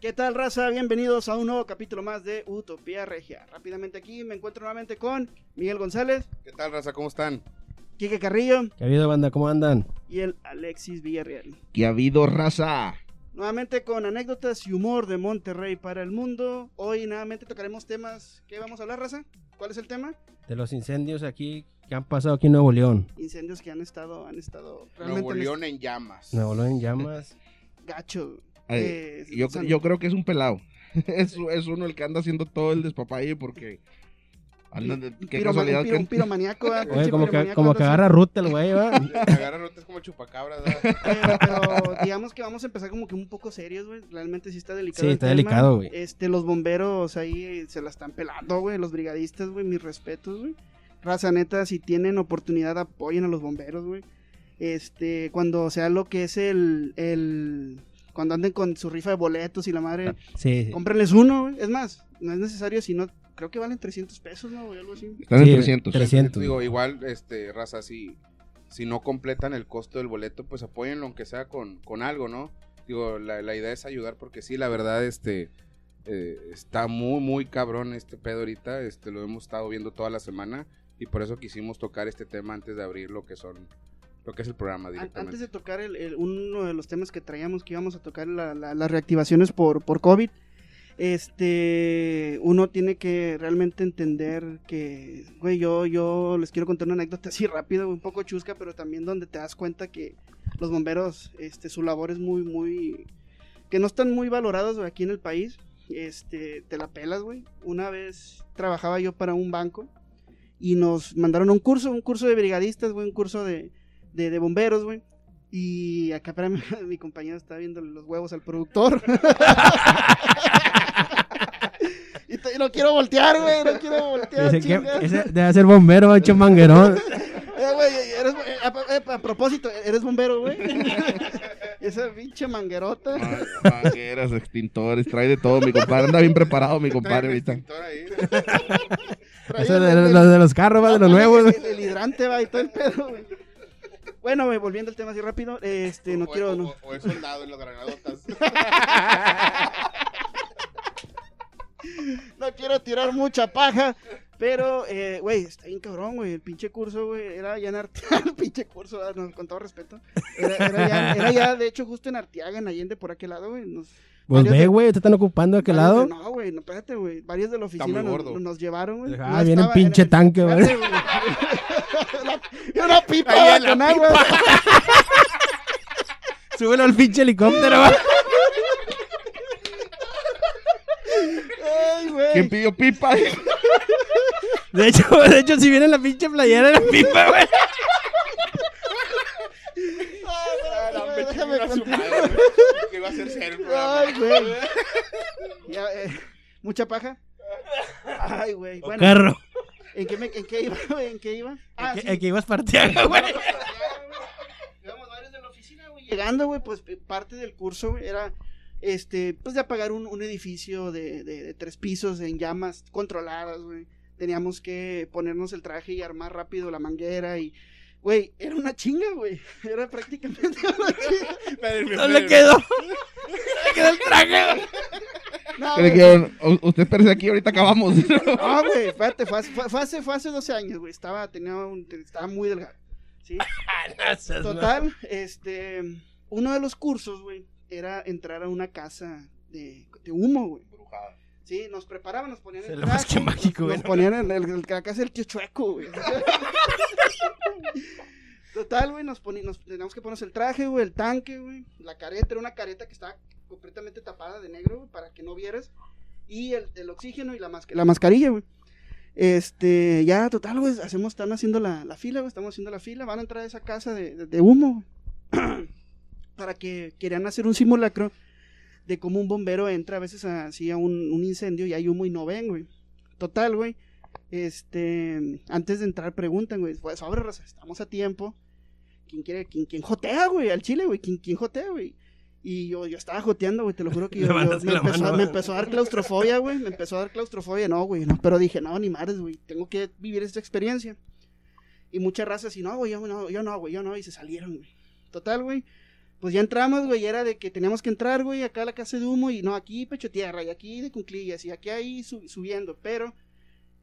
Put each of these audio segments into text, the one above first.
¿Qué tal, raza? Bienvenidos a un nuevo capítulo más de Utopía Regia. Rápidamente aquí me encuentro nuevamente con Miguel González, ¿Qué tal, raza? ¿Cómo están? Quique Carrillo ¿Qué ha habido, banda? ¿Cómo andan? y el Alexis Villarreal. ¿Qué ha habido, raza? Nuevamente con anécdotas y humor de Monterrey para el mundo. Hoy nuevamente tocaremos temas. ¿Qué vamos a hablar, raza? ¿Cuál es el tema? De los incendios aquí que han pasado aquí en Nuevo León. Incendios que han estado, han estado Nuevo les- León en llamas. Nuevo León en llamas. gacho. Ay, Eh, yo, son- yo creo que es un pelado. es, es uno el que anda haciendo todo el despapalle porque... un qué piroma- casualidad un piro- que... un piromaniaco, ¿verdad? Oye, como que, como que agarra ruta el güey, ¿va? Agarra rotes como chupacabras. ¿verdad? Pero, pero digamos que vamos a empezar como que un poco serios, güey. Realmente sí está delicado. Sí, está delicado, güey. Este, los bomberos ahí eh, se la están pelando, güey. Los brigadistas, güey. Mis respetos, güey. Raza neta, si tienen oportunidad, apoyen a los bomberos, güey. Este, cuando sea lo que es el, el, cuando anden con su rifa de boletos y la madre, Sí, sí. cómprenles uno, güey. Es más, no es necesario, si no, creo que valen 300 pesos, ¿no? güey? Algo así. Están Sí, en 300. 300. Digo, igual, este, raza, si, si no completan el costo del boleto, pues apóyenlo aunque sea con, con algo, ¿no? Digo, la, la idea es ayudar porque sí, la verdad, este, eh, está muy, muy cabrón este pedo ahorita. Este, lo hemos estado viendo toda la semana y por eso quisimos tocar este tema antes de abrir lo que son, lo que es el programa directamente. Antes de tocar el, el- uno de los temas que traíamos que íbamos a tocar, la- la- las reactivaciones por, por COVID, este, uno tiene que realmente entender que, güey, yo, yo les quiero contar una anécdota así rápido, un poco chusca, pero también donde te das cuenta que los bomberos, este, su labor es muy, muy, que no están muy valorados aquí en el país, este, te la pelas, güey. Una vez trabajaba yo para un banco y nos mandaron un curso, un curso de brigadistas, güey, un curso de, de, de bomberos, güey. Y acá, espérame, mi compañero está viendo los huevos al productor. y, te- y no quiero voltear, güey, no quiero voltear. Dice que ese debe ser bombero, hecho manguerón. Eh, güey, eres- eh, a, eh, a propósito, eres bombero, güey. Esa pinche manguerota. Ma- Mangueras, extintores, trae de todo, mi compadre. Anda bien preparado, mi compadre, ahorita. Ahí. Eso el- de, el- los de los carros, va, de los nuevos. El, el hidrante va y todo el pedo, güey. Bueno, güey, volviendo al tema así rápido, este, no O- quiero, o, no. o es soldado en las granadotas. Tirar mucha paja, pero, eh, güey, está bien cabrón, güey, el pinche curso, güey, era ya en Arteaga, el pinche curso, ah, no, con todo respeto, era, era ya, era ya, de hecho, justo en Arteaga, en Allende, por aquel lado, güey, nos... Pues ve, güey, te están ocupando de aquel lado. de- no, güey, no, espérate, güey, varios de la oficina nos, llevaron, güey. Ah, No viene estaba- pinche era- tanque, güey. y una pipa güey, la con agua. Súbelo al pinche helicóptero, güey. ¿Quién pidió pipa? De hecho, de hecho, si viene la pinche playera de la pipa, güey. Güey, me déjame madre, Que iba a ser programa. Ay, güey. Ya, eh, ¿Mucha paja? Ay, güey. Bueno, Carro. ¿en qué, me, ¿en qué iba, güey? ¿En qué iba? Ah, El sí. que ibas partiendo, güey. Íbamos varios de la oficina, güey. Llegando, güey, pues parte del curso, güey, era, este, pues de apagar un, un edificio de, de, de tres pisos en llamas controladas, güey. Teníamos que ponernos el traje y armar rápido la manguera y, güey, era una chinga, güey. Era prácticamente una chinga. No le quedó. Le quedó el traje, güey. No, Le güey. dijeron, "U- usted espérese aquí, ahorita acabamos. No, güey, espérate, fue, hace- fue, fue hace, fue hace 12 años, güey. Estaba, tenía un, estaba muy delgado. ¿Sí? Total, este, uno de los cursos, güey, era entrar a una casa de, de humo, güey. Brujada. Sí, nos preparaban, nos ponían Se el traje, que mágico, nos, güey. nos ponían en el, el- la casa del tío chueco, güey. Total, güey, nos, nos teníamos que ponernos el traje, güey, el tanque, güey, la careta, era una careta que estaba completamente tapada de negro, güey, para que no vieras, y el, el oxígeno y la, masca- la mascarilla, güey. Este, ya, total, güey, hacemos, están haciendo la, la fila, güey, estamos haciendo la fila, van a entrar a esa casa de, de- de humo, güey. para que querían hacer un simulacro de cómo un bombero entra a veces así a un, un incendio y hay humo y no ven, güey. Total, güey. Este, antes de entrar preguntan, güey, pues sobre raza, estamos a tiempo. ¿Quién quiere, quién, quién jotea, güey, al chile, güey? ¿Quién, quién jotea, güey? Y yo, yo estaba joteando, güey, te lo juro que yo, me, empezó, mano, me empezó a dar claustrofobia, güey, me empezó a dar claustrofobia, no, güey, no, pero dije, no, ni madres, güey, tengo que vivir esta experiencia. Y muchas razas así, no, güey, yo no, yo no, güey, yo no, y se salieron, güey. Total, güey. Pues ya entramos, güey, y era de que teníamos que entrar, güey, acá a la casa de humo, y no, aquí pecho tierra, y aquí de cunclillas, y aquí ahí su- subiendo, pero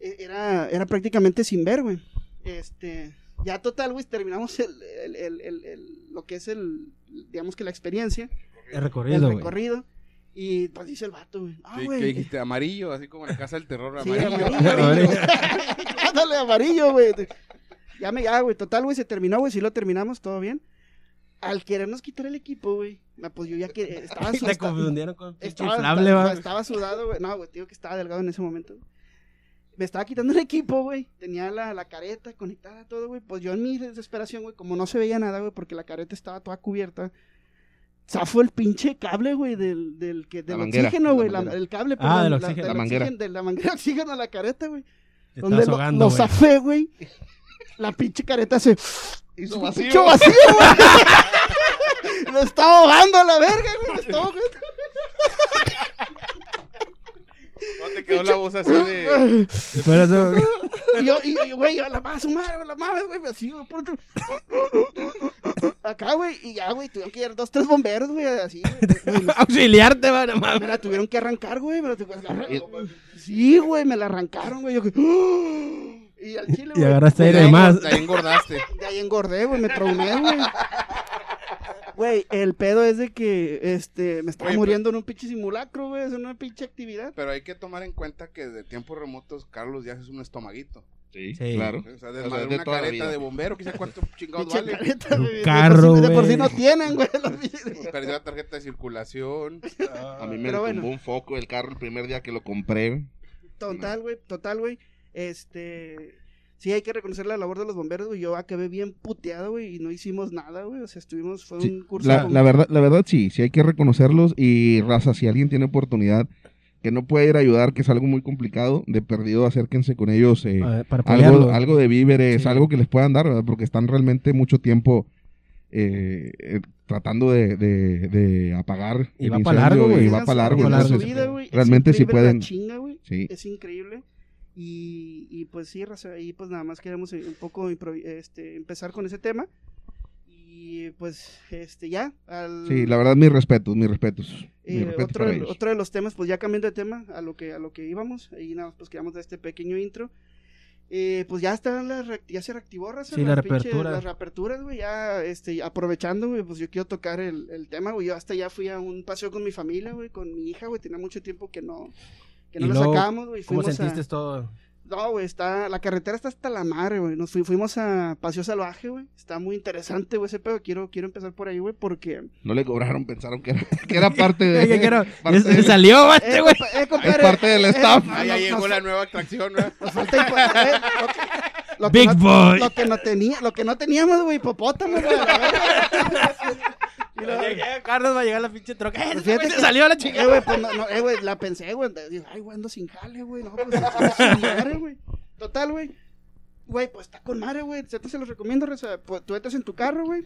eh, era, era prácticamente sin ver, güey. Este, ya total, güey, terminamos el, el- el- el- el- lo que es el, digamos que la experiencia, El el recorrido, güey. recorrido, y pues dice el vato, güey, ah, ¿Qué, güey. qué dijiste? Amarillo, así como en la casa del terror, Sí, amarillo. amarillo. Amarillo. Ándale, amarillo, güey. Ya me, ya, güey. Total, güey, se terminó, güey. Sí lo terminamos, todo bien. Al querernos quitar el equipo, güey. ah, Pues yo ya que estaba, Te estaba, confundieron con estaba, inflable, estaba- va. estaba sudado, güey. No, güey, tío que estaba delgado en ese momento. Me estaba quitando el equipo, güey. Tenía la, la careta conectada, todo, güey. Pues yo en mi desesperación, güey, como no se veía nada, güey, porque la careta estaba toda cubierta. Zafó el pinche cable, güey, del, del, que, del manguera, oxígeno, la güey. la-. El cable, Ah, del la- oxígeno. La manguera. oxígeno- De la manguera oxígeno a la careta, güey. Te Donde lo, ahogando, lo zafé, güey. La pinche careta se. Hizo vacío. vacío, güey. Lo estaba ahogando a la verga, güey. Lo ahogando. ¿No te quedó la voz así de... Güey. Y yo, y yo, güey, a la más, su madre, a la mames, güey, así, güey, por otro- Acá, güey, y ya, güey, tuvieron que ir dos, tres bomberos, güey, así, güey. güey. Auxiliarte, va, no mames. Me la tuvieron que arrancar, güey, me la tuvieron que arrancar. Sí, güey, me la arrancaron, güey. Yo, y al chile, Y güey. agarraste De aire ahí de más. de ahí engordaste. De ahí engordé, güey, me traumé, güey. Güey, el pedo es de que, este, me estaba Oye, muriendo en un pinche simulacro, güey, es una pinche actividad. Pero hay que tomar en cuenta que de tiempos remotos Carlos ya es un estomaguito. Sí, Sí. claro. O sea, de, O sea, de una toda careta vida. de bombero, quizá cuánto chingados vale. careta, güey, de carro, por sí- De por sí güey. no tienen, güey. Perdió la tarjeta de circulación. A mí me tumbó bueno. un foco el carro el primer día que lo compré. Total, güey, total, güey. Este. Sí, hay que reconocer la labor de los bomberos, güey. Yo acabé bien puteado, güey, y no hicimos nada, güey. O sea, estuvimos, fue Sí, un curso. La, con- la verdad, la verdad sí, sí hay que reconocerlos y raza, si alguien tiene oportunidad que no puede ir a ayudar, que es algo muy complicado, de perdido acérquense con ellos, eh, ver, Para algo, algo de víveres, Sí. algo que les puedan dar, ¿verdad? porque están realmente mucho tiempo eh, eh, tratando de, de- de apagar Y el va pa' incendio largo, güey. y va para largo. entonces, vida, realmente la pueden- chinga, güey. sí. Es increíble. Y, y pues sí, raza, ahí pues nada más queremos eh, un poco este, empezar con ese tema. Y pues, este, ya. Al, Sí, la verdad, mis respetos, mis respetos. mis Eh, respetos otro, para de, ellos. otro de los temas, pues ya cambiando de tema a lo que a lo que íbamos, y nada más pues quedamos de este pequeño intro. Eh, pues ya está la ya se reactivó raza, Sí, la las pinches- reapertura. las reaperturas, güey, ya este aprovechando, güey, pues yo quiero tocar el, el tema, güey. Yo hasta ya fui a un paseo con mi familia, güey, con mi hija, güey, tenía mucho tiempo que no que no luego, sacábamos, güey. ¿Cómo fuimos a- sentiste todo? no, güey, está, la carretera está hasta la madre, güey. Nos fui- fuimos a Paseo Salvaje, güey. Está muy interesante, güey, ese pedo. Quiero, quiero empezar por ahí, güey, porque... No le cobraron, pensaron que era, que era parte de... ¿Qué quiero? parte de- salió, este, güey. eh, Es parte del eh, staff. no, Ah, ya no, llegó nos- la nueva atracción, ¿no? nos falta lo que- lo que Big no- boy. Lo que no tenía, lo que no teníamos, güey, hipopótamo, güey. A. Y lo- Carlos va a llegar la pinche troca. ¡Eh, Pues fíjate se que- salió a la Eh, chingada! güey, pues no, no, eh, güey, la pensé, güey. Digo, ay, güey, ando sin jale, güey. No, pues sin madre, güey. Total, güey. Güey, pues está con madre, güey. Yo te se los recomiendo, Reza. Pues, tú entras en tu carro, güey.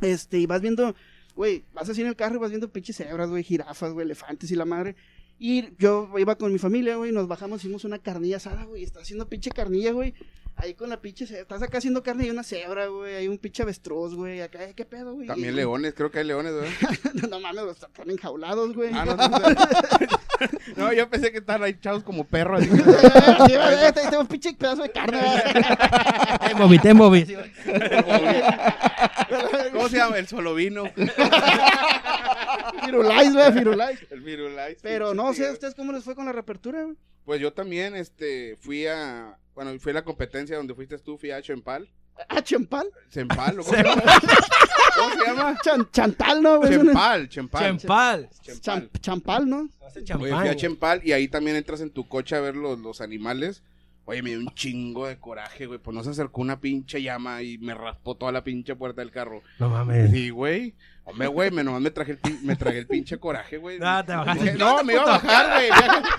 Este, y vas viendo, güey, vas así en el carro y vas viendo pinches cebras, güey, jirafas, güey, elefantes y la madre. Y yo iba con mi familia, güey, nos bajamos, hicimos una carnilla asada, güey. Está haciendo pinche carnilla, güey. Ahí con la pinche. Estás acá haciendo carne y una cebra, güey. Hay un pinche avestruz, güey. Acá, ¿qué pedo, güey? También leones, creo que hay leones, ¿verdad? no mames, los están enjaulados, güey. Ah, no, no, no. No, yo pensé que estaban ahí echados como perros. Sí, güey, te- tengo un pinche pedazo de carne. Te moví, te moví. ¿Cómo se llama? El solovino. Firulais, güey, Firulais. El virulais. Pero no sé. ¿ustedes cómo les fue con la reapertura, güey? Pues yo también, este, fui a, bueno, fui a la competencia donde fuiste tú, fui a Chempal. Ah, Chempal. Chempal, ¿o ¿cómo se llama? ¿Cómo se llama? Chan- chantal, ¿no, güey? Chempal, Chempal. Chempal. Chempal. Chan- champal, ¿no? Oye, fui a. Chempal y ahí también entras en tu coche a ver los, los animales. Oye, me dio un chingo de coraje, güey. Pues no se acercó una pinche llama y me raspó toda la pinche puerta del carro. No mames. Sí, güey. Hombre, güey, me, nomás me, traje el me tragué el pinche coraje, güey. No, te bajaste. No, me iba a bajar, güey.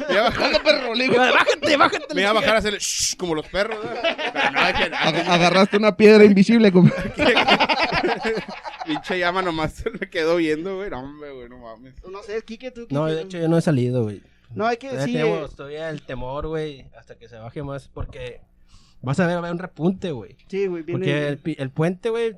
Me iba, a bajar, perro, le digo. Bájate, bájate. me iba a bajar a hacerle shh, como los perros. Pero no, Ag- Agarraste una piedra invisible. compa. pinche llama nomás se me quedó viendo, güey. No, hombre, güey, no mames. No sé, Kike, tú. No, de hecho yo no he salido, güey. No, hay que Todavía sí. tenemos eh, todavía el temor, güey, hasta que se baje más, porque vas a ver, va a haber un repunte, güey. Sí, güey, viene... Porque el, el puente, güey,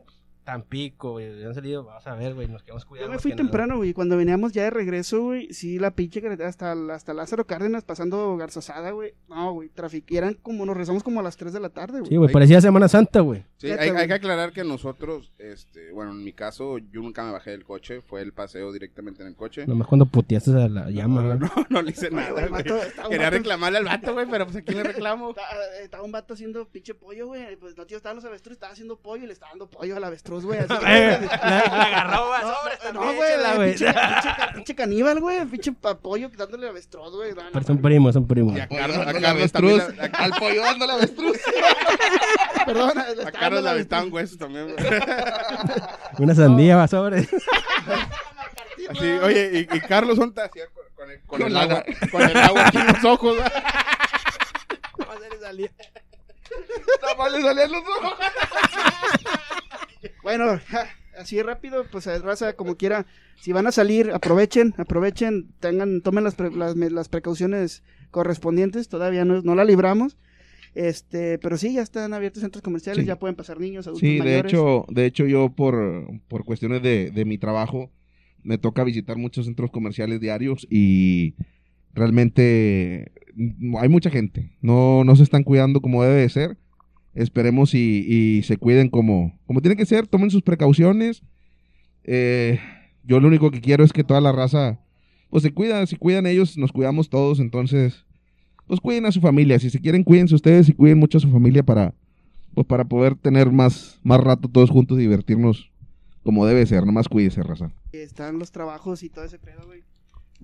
Tampico, güey, han salido, vas a ver, güey, nos quedamos Yo cuidando. me fui temprano, güey. Cuando veníamos ya de regreso, güey. Sí, la pinche carretera hasta, hasta Lázaro Cárdenas pasando Garzazada, güey. No, güey. Tráfico. Eran como, nos rezamos como a las 3 de la tarde, güey. Sí, güey, parecía Semana Santa, güey. Sí, hay, hay que aclarar que nosotros, este, bueno, en mi caso, yo nunca me bajé del coche, fue el paseo directamente en el coche. Nomás cuando puteaste a la llama, no, güey. no, no le hice nada, güey, vato, Quería vato- reclamarle al vato, güey, pero pues aquí le reclamo. Estaba, estaba un vato haciendo pinche pollo, güey. Pues no, tío, estaban los avestruz, estaba haciendo pollo y le estaba dando pollo al avestruz, güey. así que- la, la agarró, güey, No, sobres no, también, no, güey, el güey. pinche, pinche, ca- pinche caníbal, güey, pinche pollo dándole avestruz, güey. no, no, Pero son primos, son primos. Y a Pollo Carlos, a Carlos avestruz, la- al pollo dándole avestruz. Perdona, le a, a Carlos le la aventaban huesos también, güey. Una sandía, va sobres. Así, oye, y, y Carlos son hacía con, con el, con Con el la- agua, con el agua aquí en los ojos, güey. Nada más le salían los ojos. Bueno, ja, así rápido, pues raza, como quiera, si van a salir, aprovechen, aprovechen, tengan, tomen las, pre- las, precauciones correspondientes, todavía no, no la libramos, este, pero sí, ya están abiertos centros comerciales, Sí. ya pueden pasar niños, adultos Sí, de hecho, de hecho yo por, por cuestiones de, de mi trabajo me toca visitar muchos centros comerciales diarios y realmente hay mucha gente. No, no se están cuidando como debe de ser. Esperemos y, se cuiden como, como tiene que ser, tomen sus precauciones. Eh, yo lo único que quiero es que toda la raza pues se cuida, si cuidan ellos, nos cuidamos todos, entonces pues cuiden a su familia, si se quieren cuídense ustedes y cuiden mucho a su familia para pues para poder tener más, más rato todos juntos y divertirnos como debe ser, nomás cuídese, raza. están los trabajos y todo ese pedo, güey.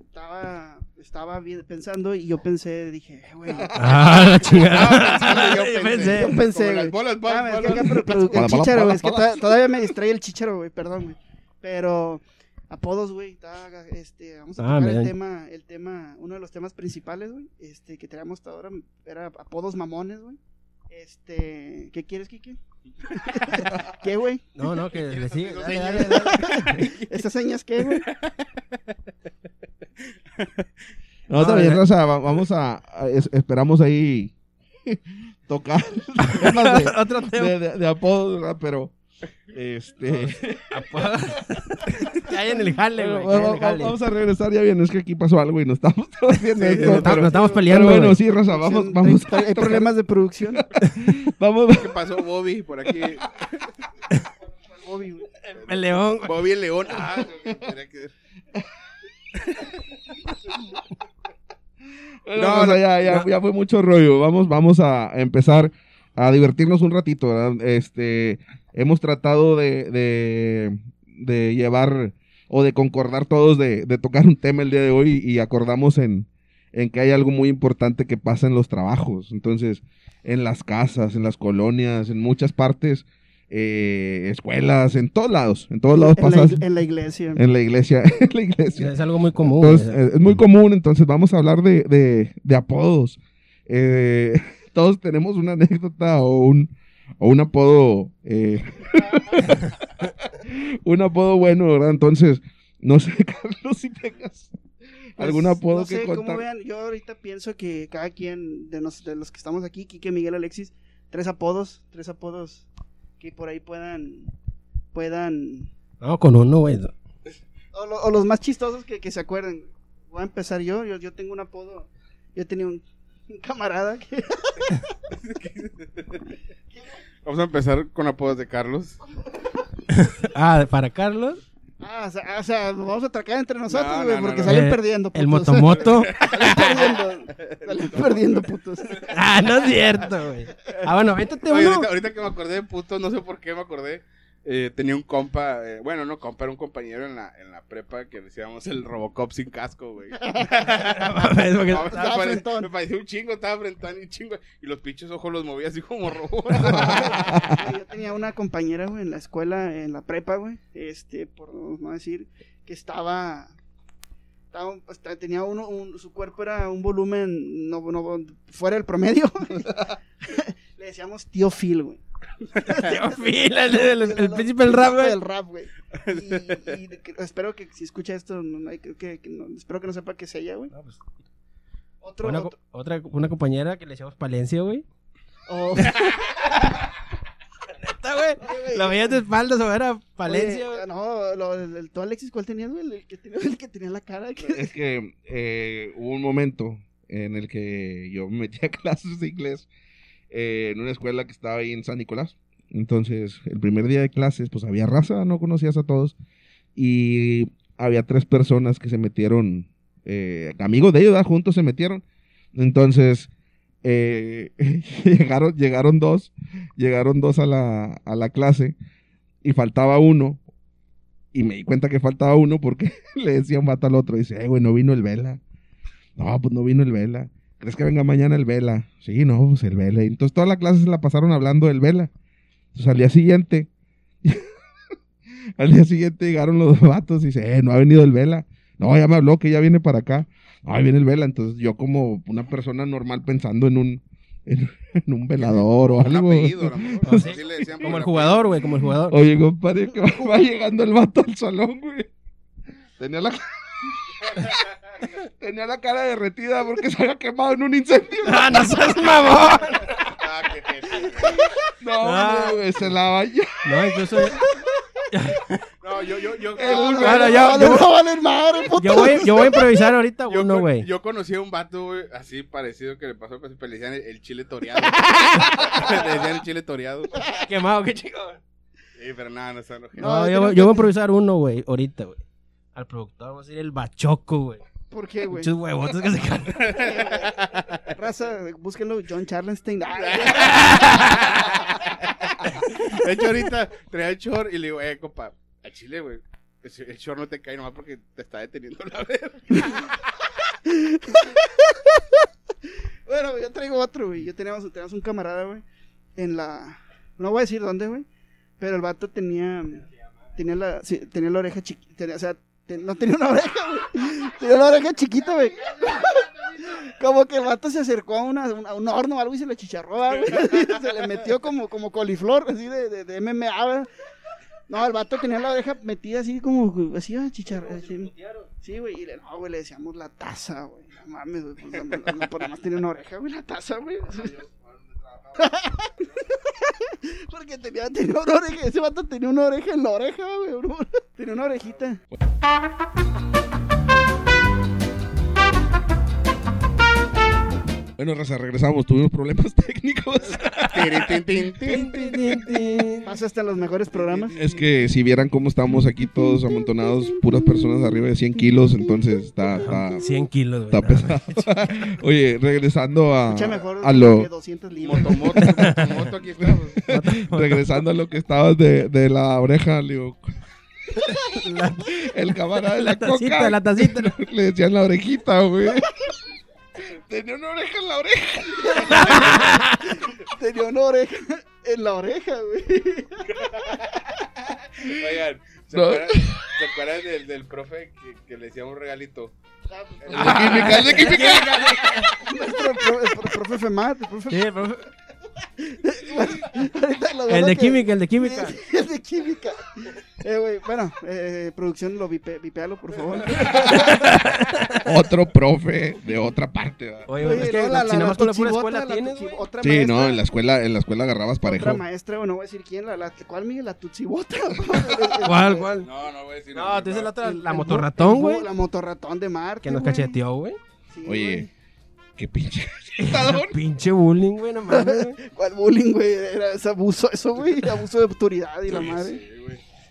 Estaba, estaba pensando y yo pensé, dije, eh, güey, Ah, la chingada. Yo pensé. Yo güey. bolas, bolas, Ah, es que el chícharo, güey, es que todavía me distrae el chícharo, güey, perdón, güey. Pero apodos, güey, este, vamos a Ah, tocar el tema, el tema, uno de los temas principales, güey, este, que teníamos hasta ahora, era apodos mamones, güey. Este, ¿qué quieres, Kike? ¿Qué, güey? No, no, que le sigue. Dale, señas. dale, dale. ¿Estas señas qué, güey? No, está bien, va- vamos a, a- es- esperamos ahí tocar temas de, Otro tema. de, de- de apodos, ¿verdad? Pero, este... Ya hay en el jale, güey. ya hay en va- el va- jale. vamos a regresar ya bien, es que aquí pasó algo y estamos Sí, esto, nos, estamos- pero- nos estamos pero peleando. bueno, güey. sí, raza, vamos, Hay- vamos, hay, hay problemas de producción. vamos, ¿Qué pasó, Bobby? Por aquí. Bobby, güey. El león, güey. Bobby el León. Ah, tenía que- No, No, no, ya, ya, ya fue mucho rollo. Vamos, vamos a empezar a divertirnos un ratito, ¿verdad? Este, hemos tratado de, de, de llevar o de concordar todos de, de tocar un tema el día de hoy y acordamos en, en que hay algo muy importante que pasa en los trabajos. Entonces, en las casas, en las colonias, en muchas partes, eh, escuelas, en todos lados, en todos lados En la, pasa ig- en la iglesia. en la iglesia, en la iglesia. Es algo muy común. Entonces, güey. eh, es muy común, entonces vamos a hablar de, de, de apodos. Eh, todos tenemos una anécdota o un, o un apodo, eh, un apodo bueno, ¿verdad? Entonces, no sé, Carlos, si tengas algún Pues, apodo no sé, que contar. vean, yo ahorita pienso que cada quien de, nos- de los que estamos aquí, Kike, Miguel, Alexis, tres apodos, tres apodos que por ahí puedan, puedan, No, con uno, güey. o, lo- o los más chistosos que, que se acuerden. Voy a empezar yo, yo, yo tengo un apodo, yo tenía un, un camarada que, Vamos a empezar con apodos de Carlos. Ah, para Carlos, ah, o sea, o sea, nos vamos a atracar entre nosotros, No, güey, no, no, porque no. salen Eh, perdiendo, el putos. motomoto. salen perdiendo, salen perdiendo, putos. ah, no es cierto, güey. Ah, bueno, véntate Oye, uno. ahorita, ahorita que me acordé de puto, no sé por qué me acordé. Eh, tenía un compa, eh, bueno, no compa, era un compañero en la, en la prepa que decíamos el Robocop sin casco, güey. Mames, porque- estaba pare- frentón. me pareció un chingo, estaba frentón y un chingo. Y los pinches ojos los movía así como robot. Yo tenía una compañera, güey, en la escuela, en la prepa, güey, este, por no decir, que estaba, estaba pues, tenía uno, un- su cuerpo era un volumen no, no, fuera del promedio. Le decíamos tío Phil, güey. Phil, el, el- el- el príncipe del rap, güey. Del rap, güey. Y, y de que- espero que si escucha esto, no, no hay- creo que, que no- espero que no sepa que es ella, güey. No, pues, Otro, Una, otro- otra, una compañera que le decíamos Palencia, güey. Oh, Neta, güey. La veías de espaldas o era Palencia, oye, güey. No, lo, el, el- tú, Alexis, ¿cuál tenías, güey? El que tenía, el que tenía la cara. que- Es que eh, hubo un momento en el que yo me metí a clases de inglés eh, en una escuela que estaba ahí en San Nicolás. Entonces, el primer día de clases, pues había raza, no conocías a todos. Y había tres personas que se metieron, eh, amigos de ellos, ¿verdad? juntos se metieron. Entonces, eh, llegaron, llegaron dos, llegaron dos a la, a la clase y faltaba uno. Y me di cuenta que faltaba uno porque le decía un vato al otro. Dice, eh, güey, no vino el Vela. No, pues no vino el Vela. ¿Crees que venga mañana el Vela? Sí, no, pues el Vela. Entonces toda la clase se la pasaron hablando del Vela. Entonces al día siguiente, al día siguiente llegaron los dos vatos y dice, eh, no ha venido el Vela. No, ya me habló que ya viene para acá. No, ahí viene el Vela. Entonces yo como una persona normal pensando en un, en, en un velador o Un algo. apellido, a lo mejor. Sí. Así le decían Como el jugador, güey, como el jugador. Oye, compadre, que va, va llegando el vato al salón, güey. Tenía la Tenía la cara derretida porque se había quemado en un incendio. ¡Ah, no seas mamón! Ah, qué. No, Ah. hombre, güey, se la vaya. No, incluso No, yo, yo, yo, yo- voy, yo voy a improvisar ahorita yo, uno, güey. yo conocí a un vato, güey, así parecido que le pasó, pues, le decían el, el chile toreado. le decían el chile toreado. Quemado, qué chico. Sí, pero nada, no se No, No, yo voy- a improvisar uno, güey, ahorita, güey. Al productor vamos a decir el bachoco, güey. ¿Por qué, güey? Muchos huevotes que se caen. Raza, búsquenlo, John Charlenstein. Ah, De hecho, ahorita traía el short y le digo, eh, compa, a Chile, güey. El short no te cae nomás porque te está deteniendo la verga. Bueno, yo traigo otro, güey. Yo teníamos, teníamos un camarada, güey. En la. No voy a decir dónde, güey. Pero el vato tenía. Tenía la, sí, tenía la oreja chiquita. O sea, no tenía una oreja, güey. Tenía la oreja chiquita, güey. Como que el vato se acercó a, una, a un horno o algo y se le chicharró, güey. Se le metió como, como coliflor, así de, de, de MMA, güey. No, el vato tenía la oreja metida así como, así, a chichar. así. Sí, güey, y le, no, güey, le decíamos la taza, güey. No mames, güey, pues, no, por nada más tenía una oreja, güey, la taza, güey. Porque tenía, tenía una oreja, ese vato tenía una oreja en la oreja, güey. Tenía una orejita. Bueno, Raza, regresamos. Tuvimos problemas técnicos. Tin, tin, tin, tin. Pasa hasta en los mejores programas. Es que si vieran cómo estamos aquí todos amontonados, puras personas arriba de 100 kilos, entonces está, está, 100 kilos, está güey. pesado. Oye, regresando a, Escucha mejor a lo... que 200 libras. Motomoto, motomoto, aquí estamos. regresando a lo que estabas de, de la oreja, le digo, La, el camarada de la, la tacita, coca, la tacita. le decían la orejita, güey. Tenía una oreja en la oreja. Tenía una oreja en la oreja, güey. Oigan, ¿se No. acuerdan, ¿se acuerdan del, del profe que, que le decía un regalito? El de química, el de química. Nuestro el profe Femat, el profe Sí, profe. El de química, el de química. El de química. Eh, güey, bueno, eh, producción, lo vipe, vipealo, por favor. Otro profe de otra parte. ¿verdad? Oye, güey, es que no, la- la- si nada más la con la pura tutsibota, escuela la tienes, güey. Otra Sí, maestra, no, en la escuela, en la escuela agarrabas parejo. Otra maestra, güey, no voy a decir quién, la, la, ¿cuál, Miguel? La tutsibota. ¿Cuál, cuál? No, no voy a decir No, tú dices la otra, El- la motorratón, güey. La motorratón de Marte, Que nos güey. cacheteó, güey. Sí, Oye, güey. qué pinche. Pinche bullying, güey, no mames. ¿Cuál bullying, güey? Era ese abuso, eso, güey. Abuso de autoridad y la Sí, madre. sí,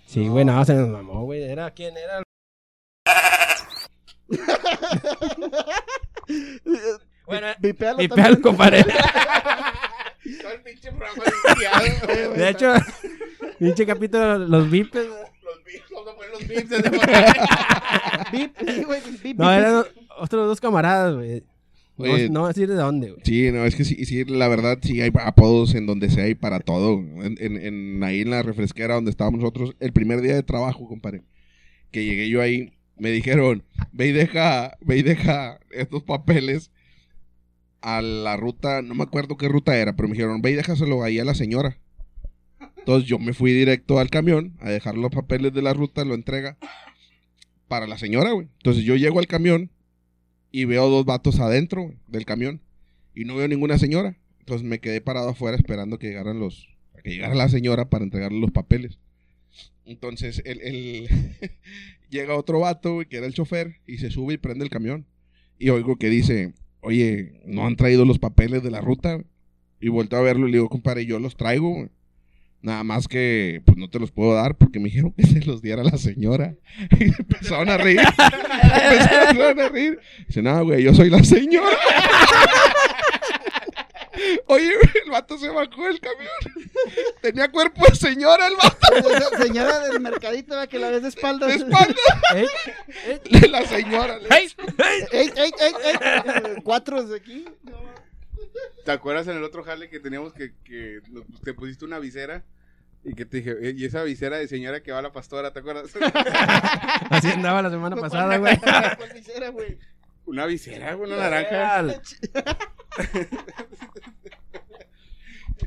Sí, güey, no, se nos mamó, güey. Era quién era. Bueno, Vipealo peal, compadre. Todo el pinche programa limpiado. Güey, De hecho, pinche capítulo, los vipes. Los bips, vamos a poner los sí, güey, No, eran otros dos camaradas, güey. No, Oye. no decir de dónde, güey. Sí, no, es que sí, sí, la verdad, sí hay apodos en donde sea y para todo. En, en, en- ahí en la refresquera donde estábamos nosotros, el primer día de trabajo, compadre, que llegué yo ahí, me dijeron, ve y deja, ve y deja estos papeles a la ruta, no me acuerdo qué ruta era, pero me dijeron, ve y déjaselo ahí a la señora. Entonces yo me fui directo al camión a dejar los papeles de la ruta, lo entrega para la señora, güey. Entonces yo llego al camión y veo dos vatos adentro del camión y no veo ninguna señora. Entonces me quedé parado afuera esperando que llegaran los, que llegara la señora para entregarle los papeles. Entonces el- llega otro vato, que era el chofer, y se sube y prende el camión. Y oigo que dice, oye, no han traído los papeles de la ruta. Y vuelto a verlo y le digo, compadre, yo los traigo. Nada más que, pues no te los puedo dar porque me dijeron que se los diera la señora. Y empezaron a reír. empezaron a reír. Dice, no, güey, yo soy la señora. Oye, el vato se bajó del camión. Tenía cuerpo de señora el vato Señora del mercadito, ¿verdad? que la ves de espaldas. de espalda. ¿Eh? La señora. le- ¡Ey! ¡Ey, ey, ey, ey! Cuatro de aquí. No. ¿Te acuerdas en el otro jale que teníamos que, que nos- te pusiste una visera? Y que te dije, "Eh, y esa visera de señora que va a la pastora, ¿te acuerdas? Así andaba la semana ¿Cuál- pasada, güey. cuál visera, güey? una visera, güey, una naranja. Real.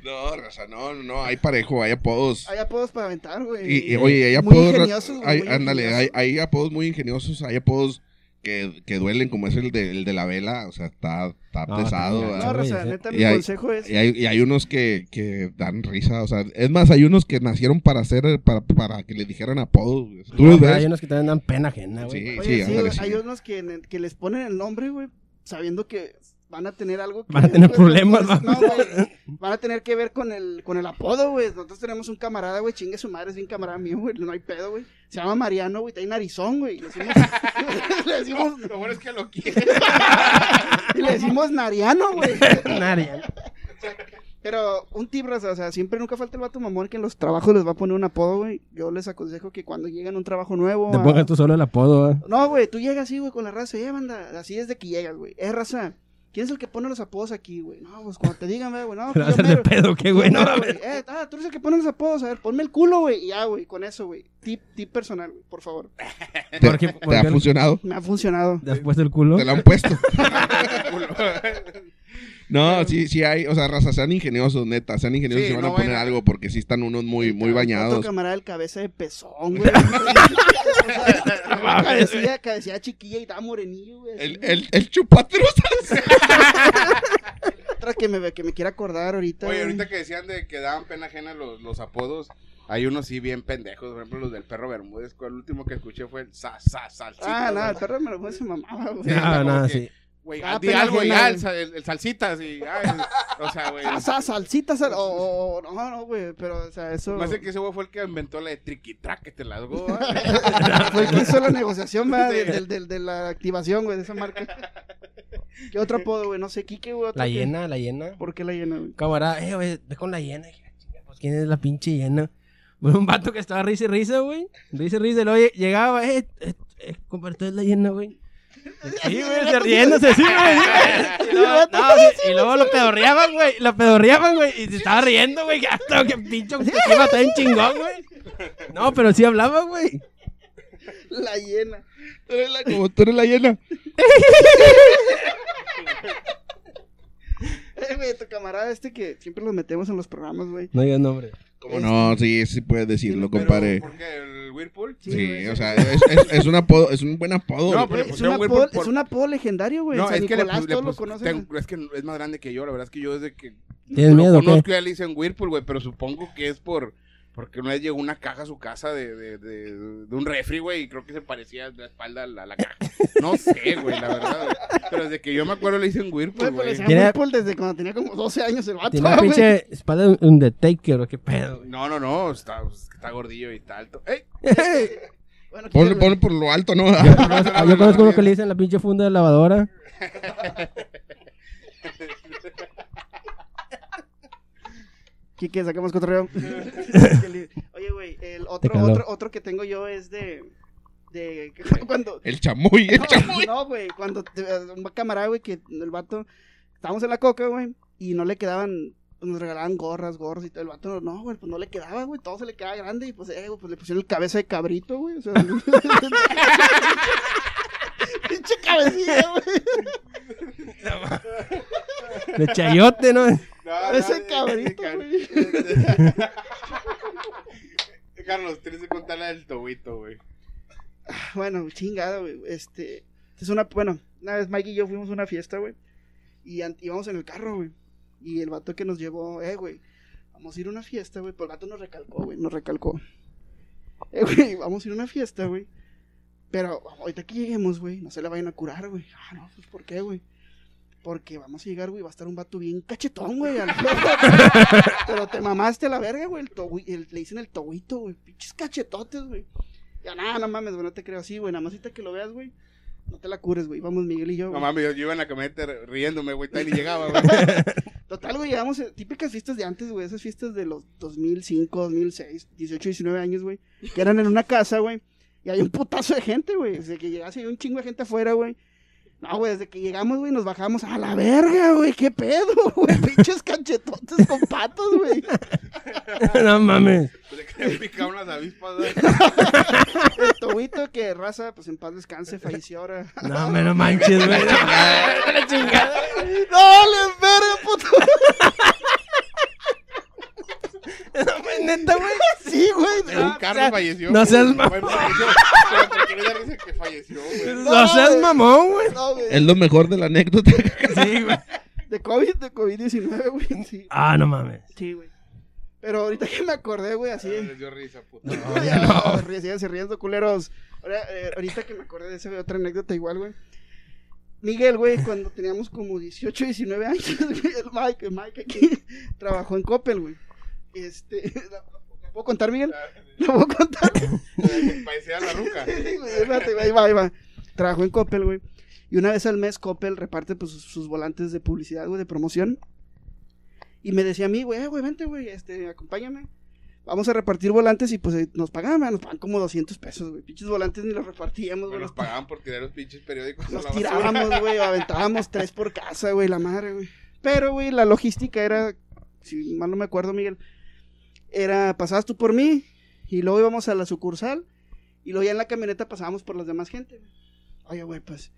No, raza, no, no, no, hay parejo, hay apodos. Hay apodos para aventar, güey. Y, y, oye, hay Muy apodos. ra- ingeniosos, güey, hay- muy ándale, hay, hay apodos muy ingeniosos, hay apodos que, que duelen, como es el de, el de la vela, o sea, está, está No, pesado. No, Rosa, neta, y mi hay- consejo es... Y hay, y hay unos que, que dan risa, o sea, es más, hay unos que nacieron para hacer, para, para que les dijeran apodos. Hay unos que también dan pena ajena, güey. Sí, Oye, sí, sí, ándale, güey, sí. hay unos que, que les ponen el nombre, güey, sabiendo que van a tener algo que Van a tener pues, problemas, pues, ¿no? güey, van a tener que ver con el, con el apodo, güey. Nosotros tenemos un camarada, güey, chingue su madre, es bien camarada mío, güey, no hay pedo, güey. Se llama Mariano, güey, está en narizón, güey. Le decimos, le decimos, Lo bueno es que lo quiere. y le decimos Nariano, güey. Nadie. Pero un tip, raza, o sea, siempre nunca falta el vato mamón que en los trabajos les va a poner un apodo, güey. Yo les aconsejo que cuando lleguen a un trabajo nuevo... Te a- pongas tú solo el apodo, güey. No, güey, tú llegas así, güey, con la raza. Eh, banda, así es de que llegas, güey. Eh, raza, ¿quién es el que pone los apodos aquí, güey? No, pues cuando te digan, güey, no, Te pues vas a yo hacer de mero. pedo, qué güey, no, güey. Eh, ah, tú eres el que pone los apodos. A ver, ponme el culo, güey. Y ya, güey, con eso, güey. Tip, tip personal, güey, por favor. ¿Te, ¿Por qué- te por ha funcionado? Me ha funcionado. ¿Te has puesto el culo? Te lo han puesto. No, sí, sí hay, o sea, raza, sean ingeniosos, neta, sean ingeniosos Sí, si van no a poner a- algo, porque sí están unos muy, muy Otro bañados. camarada del cabeza de pezón, güey. O sea, cabecilla, cabecilla chiquilla y estaba morenillo, güey. El, el, el chupatruzas. Otra que me, que me quiera acordar ahorita. Oye, ahorita que decían de que daban pena ajena los, los apodos, hay unos sí bien pendejos, por ejemplo los del perro Bermúdez, el último que escuché fue el sa, sa, salsita. Ah, no, güey. el perro pone se mamaba, güey. Sí, No, no, sí. Güey, Ah, di algo y al, el, el salsitas y, ay, o sea, güey. Salsita, sal- o, o- o- no, no, güey, pero, o sea, eso... Sé que ese güey fue el que inventó la de triquitrac que te las go. Fue el que hizo la negociación, ¿verdad? De, del- del- de la activación, güey, de esa marca. ¿Qué otro apodo, güey? No sé, Kike, güey. La hiena, la hiena. ¿Por qué la llena, güey? Camarada, eh, güey, ve con la hiena. Dije, "Ah, chinga, Pues, ¿quién es la pinche hiena? Pues un vato que estaba risa y risa, güey. Risa y risa. Luego lle- llegaba, eh, eh, eh, la hiena, güey. Sí, güey, se riéndose, sí, güey. sí. Y luego, no, sí, y luego lo pedorreaban, güey. Lo pedorreaban, güey. Y se estaba riendo, güey. que Hasta que pinche autoestima está en chingón, güey. No, pero sí hablaba, güey. La llena. Tú eres la- Como tú eres la llena. Eh, güey, tu camarada este que siempre los metemos en los programas, güey. No digas nombre. ¿Cómo no? Sí, sí puedes decirlo, Pero, compadre. ¿Por qué? ¿El Whirlpool? Sí, Sí, o sí. sea, es, es, es un apodo, es un buen apodo. No, pero Güey, es, un apodo, por- es un apodo legendario, güey. No, San es que le, le todos lo pus- conocen. tengo- es que es más grande que yo, la verdad es que yo desde que ¿Tienes lo miedo o qué? conozco ya le dicen Whirlpool, güey, pero supongo que es por porque una vez llegó una caja a su casa de, de, de, de un refri, güey, y creo que se parecía de la espalda a la, a la caja. No sé, güey, la verdad, güey. Pero desde que yo me acuerdo le dicen Güey, Whirlpool, pues le güey. Tiene- Whirlpool desde cuando tenía como 12 años el vato, Tiene una güey. pinche espada de Undertaker, ¿o qué pedo, güey? No, no, no, está, está gordillo y está alto. ¡Ey! Bueno, Ponle, quítale. ponle por lo alto, ¿no? Yo conozco, yo conozco uno que le dicen la pinche funda de lavadora. Quique, sacamos cotorreo. Oye, güey, el otro, otro, otro que tengo yo es de. de cuando. El chamuy, el chamuy. No, güey, cuando te- un camarada, güey, que el vato. Estábamos en la coca, güey, y no le quedaban. Nos regalaban gorras, gorros y todo. El vato, no, güey, pues no le quedaba, güey. Todo se le quedaba grande y pues, eh, güey, pues le pusieron el cabeza de cabrito, güey. O sea. Pinche cabecilla, güey. De chayote, ¿no? No, Ese no, cabrito, güey. Carlos, tienes que contar la del tobito, güey. Bueno, chingada, güey. Este. Es una. Bueno, una vez Mike y yo fuimos a una fiesta, güey. Y íbamos en el carro, güey. Y el vato que nos llevó, eh, güey, vamos a ir a una fiesta, güey. Pues el vato nos recalcó, güey, nos recalcó. Eh, güey, vamos a ir a una fiesta, güey. Pero ahorita que lleguemos, güey, no se la vayan a curar, güey. Ah, no, pues ¿por qué, güey? Porque vamos a llegar, güey, va a estar un vato bien cachetón, güey. a la verga. Pero te mamaste a la verga, güey. El el- le dicen el toguito, güey. Pinches cachetotes, güey. Ya nada, no mames, güey, no te creo así, güey. Nada más ahorita que lo veas, güey. No te la cures, güey. Vamos Miguel y yo. No güey. mames, yo, yo iba en la camioneta riéndome, güey, tal y llegaba, güey. Total, güey, llegamos a típicas fiestas de antes, güey. Esas fiestas de los 2005, 2006, 18, 19 años, güey. Que eran en una casa, güey. Y hay un putazo de gente, güey. Desde que llegase un chingo de gente afuera, güey. No, güey, desde que llegamos, güey, nos bajamos a la verga, güey. ¿Qué pedo, güey? Pinches cachetotes con patos, güey. no mames. Se que picaban las avispas, güey. El tobito que raza, pues en paz descanse, falleció ahora. No, me no manches, güey. Chingada. ¡Dale, verga, puto! Neta, güey. Sí, güey. En un carro o sea, falleció. no seas Güey, falleció. Pero ¿por qué me da risa que falleció, güey? No seas mamón, güey. No. Es lo mejor de la anécdota. Sí, güey. De COVID, de COVID-19, güey. Sí, Ah, no mames. sí, güey. Pero ahorita que me acordé, güey, así. Ah, Les dio risa, puto. No, ya no. Síganse riendo, culeros. Ahora, eh, ahorita que me acordé de esa otra anécdota igual, güey. Miguel, güey, cuando teníamos como 18, 19 años, güey, el Mike, el Mike aquí, trabajó en Coppel, güey. Este, ¿la la puedo contar, Miguel? ¿La puedo contar? Parecía la ruca. Ahí va, ahí va. Trabajó en Coppel, güey. Y una vez al mes Coppel reparte pues sus, volantes de publicidad, güey, de promoción. Y me decía a mí, güey, eh, güey, vente, güey, este, acompáñame. Vamos a repartir volantes y pues eh, nos pagaban, nos pagan como 200 pesos, güey. Pinches volantes ni los repartíamos, güey. Nos pagaban por tirar los pinches periódicos a los la tirábamos, güey, aventábamos tres por casa, güey, la madre, güey. Pero, güey, la logística era, si mal no me acuerdo, Miguel, era, pasabas tú por mí y luego íbamos a la sucursal y luego ya en la camioneta pasábamos por las demás gente. Oye, güey, pues,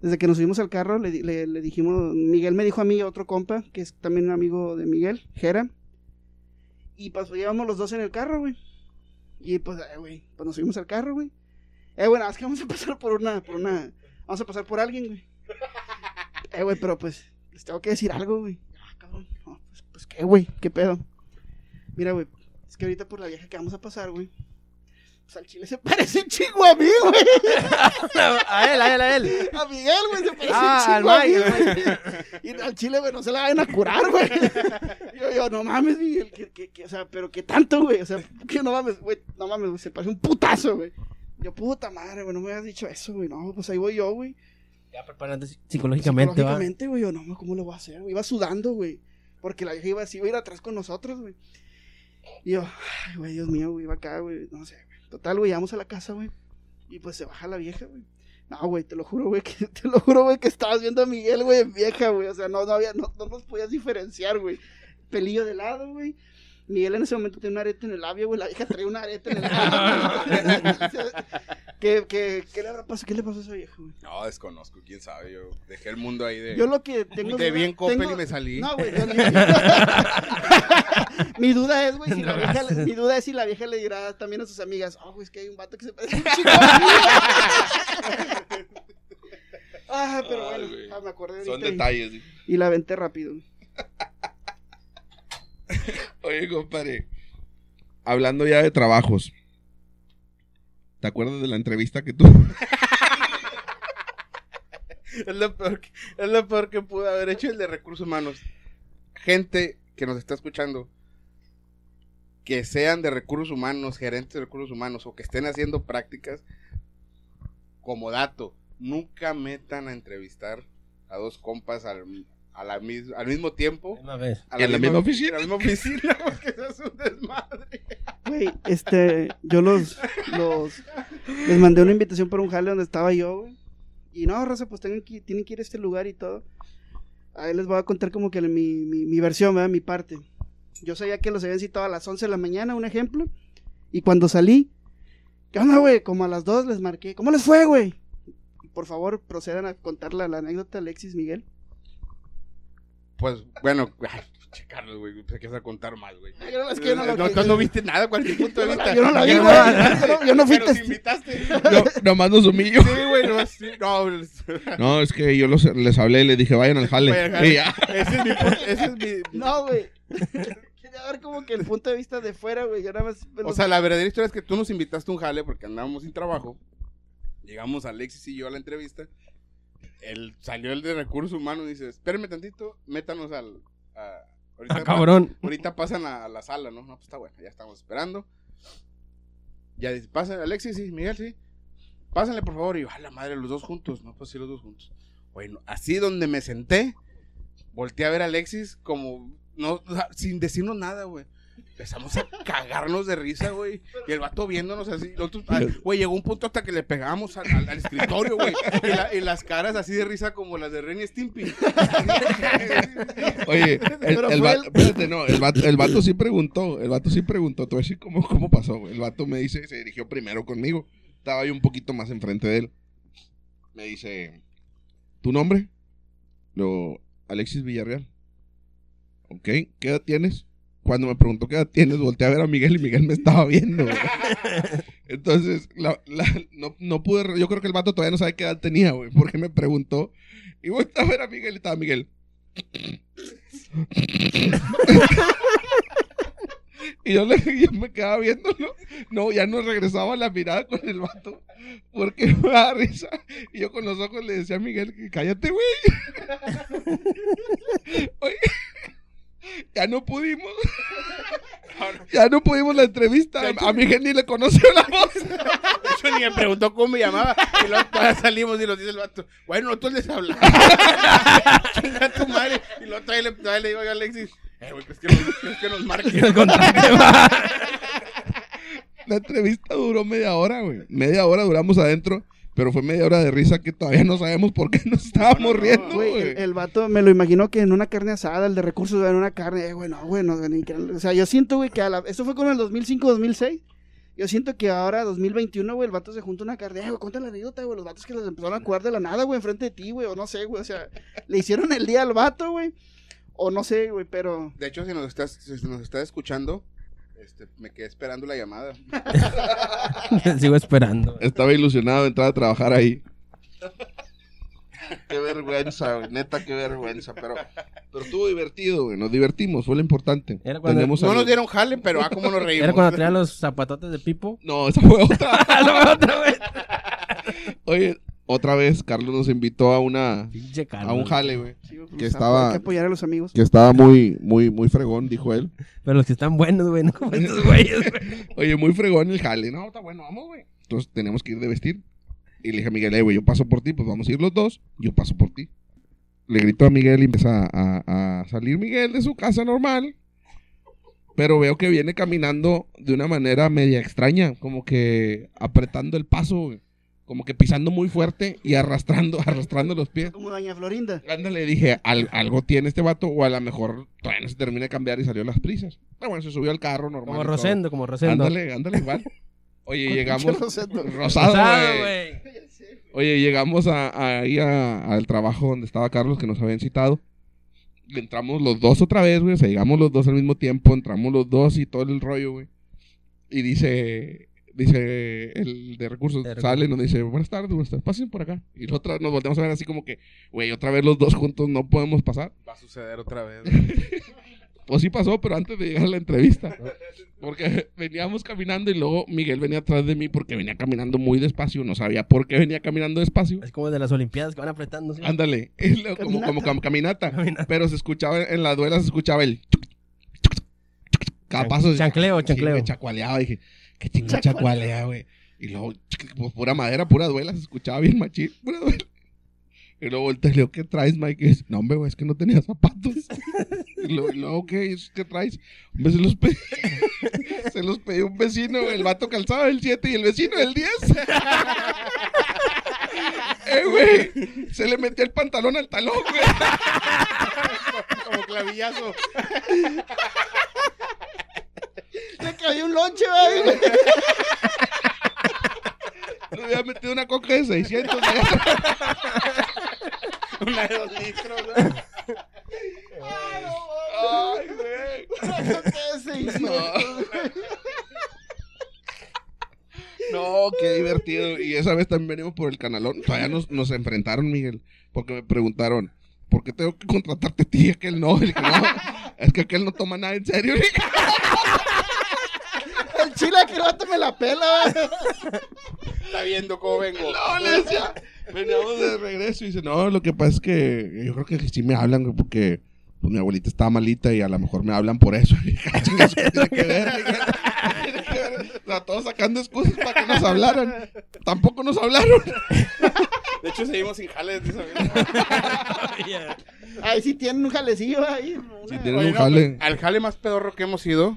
desde que nos subimos al carro le, le- dijimos, Miguel me dijo a mí, otro compa, que es también un amigo de Miguel, Jera, y pues llevamos los dos en el carro, güey. Y pues, güey, pues nos subimos al carro, güey. Eh, bueno, es que vamos a pasar por una, por una, vamos a pasar por alguien, güey. Eh, güey, pero pues, les tengo que decir algo, güey. Ah, cabrón, pues, pues, ¿qué, güey? ¿Qué pedo? Mira, güey, es que ahorita por la vieja que vamos a pasar, güey. Pues al chile se parece un chingo a mí, güey. A él, a él, a él. A Miguel, güey, se parece Ah, un chingo al a mí, güey. Y al chile, güey, no se la vayan a curar, güey. Yo, yo, no mames, Miguel, que, que, que, o sea, pero que tanto, güey. O sea, que no mames, güey, no mames, güey, se parece un putazo, güey. Yo, puta madre, güey, no me habías dicho eso, güey. No, pues ahí voy yo, güey. Ya preparando psicológicamente. Psicológicamente, güey, yo, no, ¿cómo lo voy a hacer? güey? Iba sudando, güey. Porque la vieja iba así, iba a ir atrás con nosotros, güey. Y yo, ay, güey, Dios mío, güey, iba acá, güey, no sé, güey. Total, güey, llegamos a la casa, güey. Y pues se baja la vieja, güey. No, güey, te lo juro, güey, que te lo juro, güey, que estabas viendo a Miguel, güey, vieja, güey. O sea, no, no había, no, no nos podías diferenciar, güey. Pelillo de lado, güey. Miguel en ese momento tenía un arete en el labio, güey. La vieja traía un arete en el labio. ¿Qué, qué, ¿Qué le habrá pasado? ¿Qué le pasó a esa vieja, güey? No, desconozco, quién sabe. Yo dejé el mundo ahí de. Yo lo que tengo. de duda- bien Coppel tengo- y me salí. No, güey. yo ni- mi duda es, güey, si la vieja, le- mi duda es si la vieja le dirá también a sus amigas, oh, güey, es que hay un vato que se parece un chico a mí". Ah, pero Ay, bueno, ah, me acordé Son ahorita y- detalles. y, la venté rápido. Oye, compadre. Hablando ya de trabajos. ¿Te acuerdas de la entrevista que tú? Es lo, peor que, es lo peor que pude haber hecho el de recursos humanos. Gente que nos está escuchando, que sean de recursos humanos, gerentes de recursos humanos o que estén haciendo prácticas, como dato, nunca metan a entrevistar a dos compas al, a la mis- al mismo tiempo. Una vez. A ¿En la misma oficina? En la misma oficina, porque eso es un desmadre. Güey, este, yo los, los, les mandé una invitación para un jale donde estaba yo, güey. Y no, raza, pues tengan que, tienen que ir a este lugar y todo. Ahí les voy a contar como que mi, mi, mi versión, ¿verdad? Mi parte. Yo sabía que los habían citado a las 11 de la mañana, un ejemplo. Y cuando salí, ¿qué onda, güey? Como a las 2 les marqué. ¿Cómo les fue, güey? Y por favor, procedan a contar la, la anécdota, Alexis Miguel. Pues bueno, ay, Che, Carlos, güey, te quieres a contar mal, güey. Yo no, es que yo no lo no, tú no viste nada, ¿cuál es tu punto de vista? Yo no la vi, güey. Yo no- Yo no fui Pero si testigo. invitaste. No, nomás nos humillo. Sí, güey, no, sí, no, es- No, es que yo los- les hablé y les dije, vayan al jale. Vayan al jale. Y ya. ese es mi punto, ese es mi... No, güey. Quería ver como que el punto de vista de fuera, güey. Yo nada más. O sea, la verdadera historia es que tú nos invitaste a un jale porque andábamos sin trabajo. Llegamos Alexis y yo a la entrevista. Él salió el de recursos humanos y dice, espérenme tantito, métanos al... a- ahorita, Ah, cabrón. ahorita pasan a, a la sala, ¿no? No, pues está bueno, ya estamos esperando. Ya dice, pasa Alexis, sí, Miguel, sí. Pásenle, por favor. Y yo, a la madre, los dos juntos. No, pues sí, los dos juntos. Bueno, así donde me senté, volteé a ver a Alexis como, no, sin decirnos nada, güey. Empezamos a cagarnos de risa, güey. Y el vato viéndonos así. nosotros, Güey, llegó un punto hasta que le pegamos al, al- al escritorio, güey. Y, la- y las caras así de risa como las de Ren y Stimpy. Oye, el, el va- espérate, no, el vato, el vato sí preguntó, el vato sí preguntó, te voy a decir cómo, cómo pasó, güey. El vato me dice, se dirigió primero conmigo, estaba yo un poquito más enfrente de él. Me dice, ¿tu nombre? Lo, Alexis Villarreal. Ok, ¿qué edad tienes? Cuando me preguntó qué edad tienes, volteé a ver a Miguel y Miguel me estaba viendo. güey. Entonces, la- la- no, no pude, yo creo que el vato todavía no sabe qué edad tenía, güey, porque me preguntó. Y volteé a ver a Miguel y estaba Miguel. Y yo, le, yo me quedaba viéndolo. No, ya no regresaba la mirada con el vato. Porque me daba risa. Y yo con los ojos le decía a Miguel cállate, güey. Oye, ya no pudimos. Ya no pudimos la entrevista. A Miguel ni le conoció la voz. Hecho, ni me preguntó cómo me llamaba. Y luego salimos y nos dice el vato, bueno, nosotros les hablamos. Chinga tu madre. Y luego todavía le, le digo yo a Alexis, eh, güey, ¿crees que nos, crees que nos marque? La entrevista duró media hora, güey. Media hora duramos adentro. Pero fue media hora de risa que todavía no sabemos por qué nos estábamos No, riendo, Güey, el, el vato me lo imaginó que en una carne asada, el de recursos, en una carne, eh, güey, no, güey, no, ni que- o sea, yo siento, güey, que a la, esto fue como el 2005, 2006, yo siento que ahora, 2021, güey, el vato se junta una carne, eh, güey, cuéntale la anécdota, güey, los vatos que les empezaron a cuidar de la nada, güey, enfrente de ti, güey, o no sé, güey, o sea, le hicieron el día al vato, güey, o no sé, güey, pero, De hecho, si nos estás, si nos estás escuchando, este, me quedé esperando la llamada. Sigo esperando. Estaba ilusionado de entrar a trabajar ahí. Qué vergüenza, güey. Neta, qué vergüenza. Pero, pero estuvo divertido, güey. Nos divertimos, fue lo importante. Era cuando- Tenemos No nos dieron jale, pero ah, cómo nos reímos. Era cuando traía los zapatotes de Pipo. No, esa fue otra. Eso fue otra vez. Oye, otra vez Carlos nos invitó a una a un jale, güey. Que pues, estaba- hay que apoyar a los amigos. Que estaba muy, muy, muy fregón, dijo él. Pero los que están buenos, güey, no como estos güeyes, güey. Oye, muy fregón el jale. No, está bueno, vamos, güey. Entonces tenemos que ir de vestir. Y le dije a Miguel, eh, güey, yo paso por ti, pues vamos a ir los dos. Yo paso por ti. Le gritó a Miguel y empieza a, a- a salir Miguel de su casa normal. Pero veo que viene caminando de una manera media extraña, como que apretando el paso, güey. Como que pisando muy fuerte y arrastrando, arrastrando los pies. Como Doña Florinda. Ándale, dije, "Al- algo tiene este vato, o a lo mejor todavía no se termina de cambiar y salió a las prisas. Pero bueno, se subió al carro normal. Como todo. Rosendo, como Rosendo. Ándale, ándale, igual. Oye, llegamos. Rosendo. Rosado, Rosado, güey. Oye, llegamos a, a- ahí a- al trabajo donde estaba Carlos, que nos habían citado. Entramos los dos otra vez, güey. O sea, llegamos los dos al mismo tiempo, entramos los dos y todo el rollo, güey. Y dice, dice el de recursos, De sale y nos dice, buenas tardes, buenas tardes, pasen por acá. Y nosotros nos volteamos a ver así como que, güey, otra vez los dos juntos no podemos pasar. Va a suceder otra vez. Pues sí pasó, pero antes de llegar a la entrevista. Porque veníamos caminando y luego Miguel venía atrás de mí porque venía caminando muy despacio. No sabía por qué venía caminando despacio. Es como de las Olimpiadas que van apretando. ¿sí? Ándale, luego como, caminata. Caminata. Pero se escuchaba en la duela, se escuchaba el. Cada paso. chancleo, sí, chancleo. güey, chacualeaba. Dije, qué chinga chacualea, güey. Y luego, pues, pura madera, pura duela, se escuchaba bien machín, pura duela. Y luego volteé y le digo, ¿qué traes, Mike? Y dice, no, hombre, güey, es que no tenía zapatos. y luego, y luego, ¿qué? ¿Qué traes? Hombre, se los pedí. se los pedí a un vecino, el vato calzaba el 7 y el vecino el 10. eh, güey, se le metió el pantalón al talón, güey. Como clavillazo cayó un lonche, güey. Le había metido una coca de 600. ¿eh? una de dos litros, güey. Ay, no, güey. No. Qué divertido. Y esa vez también venimos por el canalón. Todavía nos, nos enfrentaron, Miguel, porque me preguntaron, ¿por qué tengo que contratarte a ti y aquel no? No, es que aquel no toma nada en serio. El chile que no te me la pela. Está viendo cómo vengo. No, le decía, veníamos de regreso y dice, no, lo que pasa es que yo creo que sí me hablan, güey, porque pues, mi abuelita estaba malita y a lo mejor me hablan por eso. Y dije, "Ah, chinga, ¿eso qué tiene que ver? Dije, "¿Qué tiene que ver?". O sea, todos sacando excusas para que nos hablaran. Tampoco nos hablaron. De hecho, seguimos sin jales. Ahí sí tienen un jalecillo ahí. Sí, tienen Oye, un no, jale al jale más pedorro que hemos ido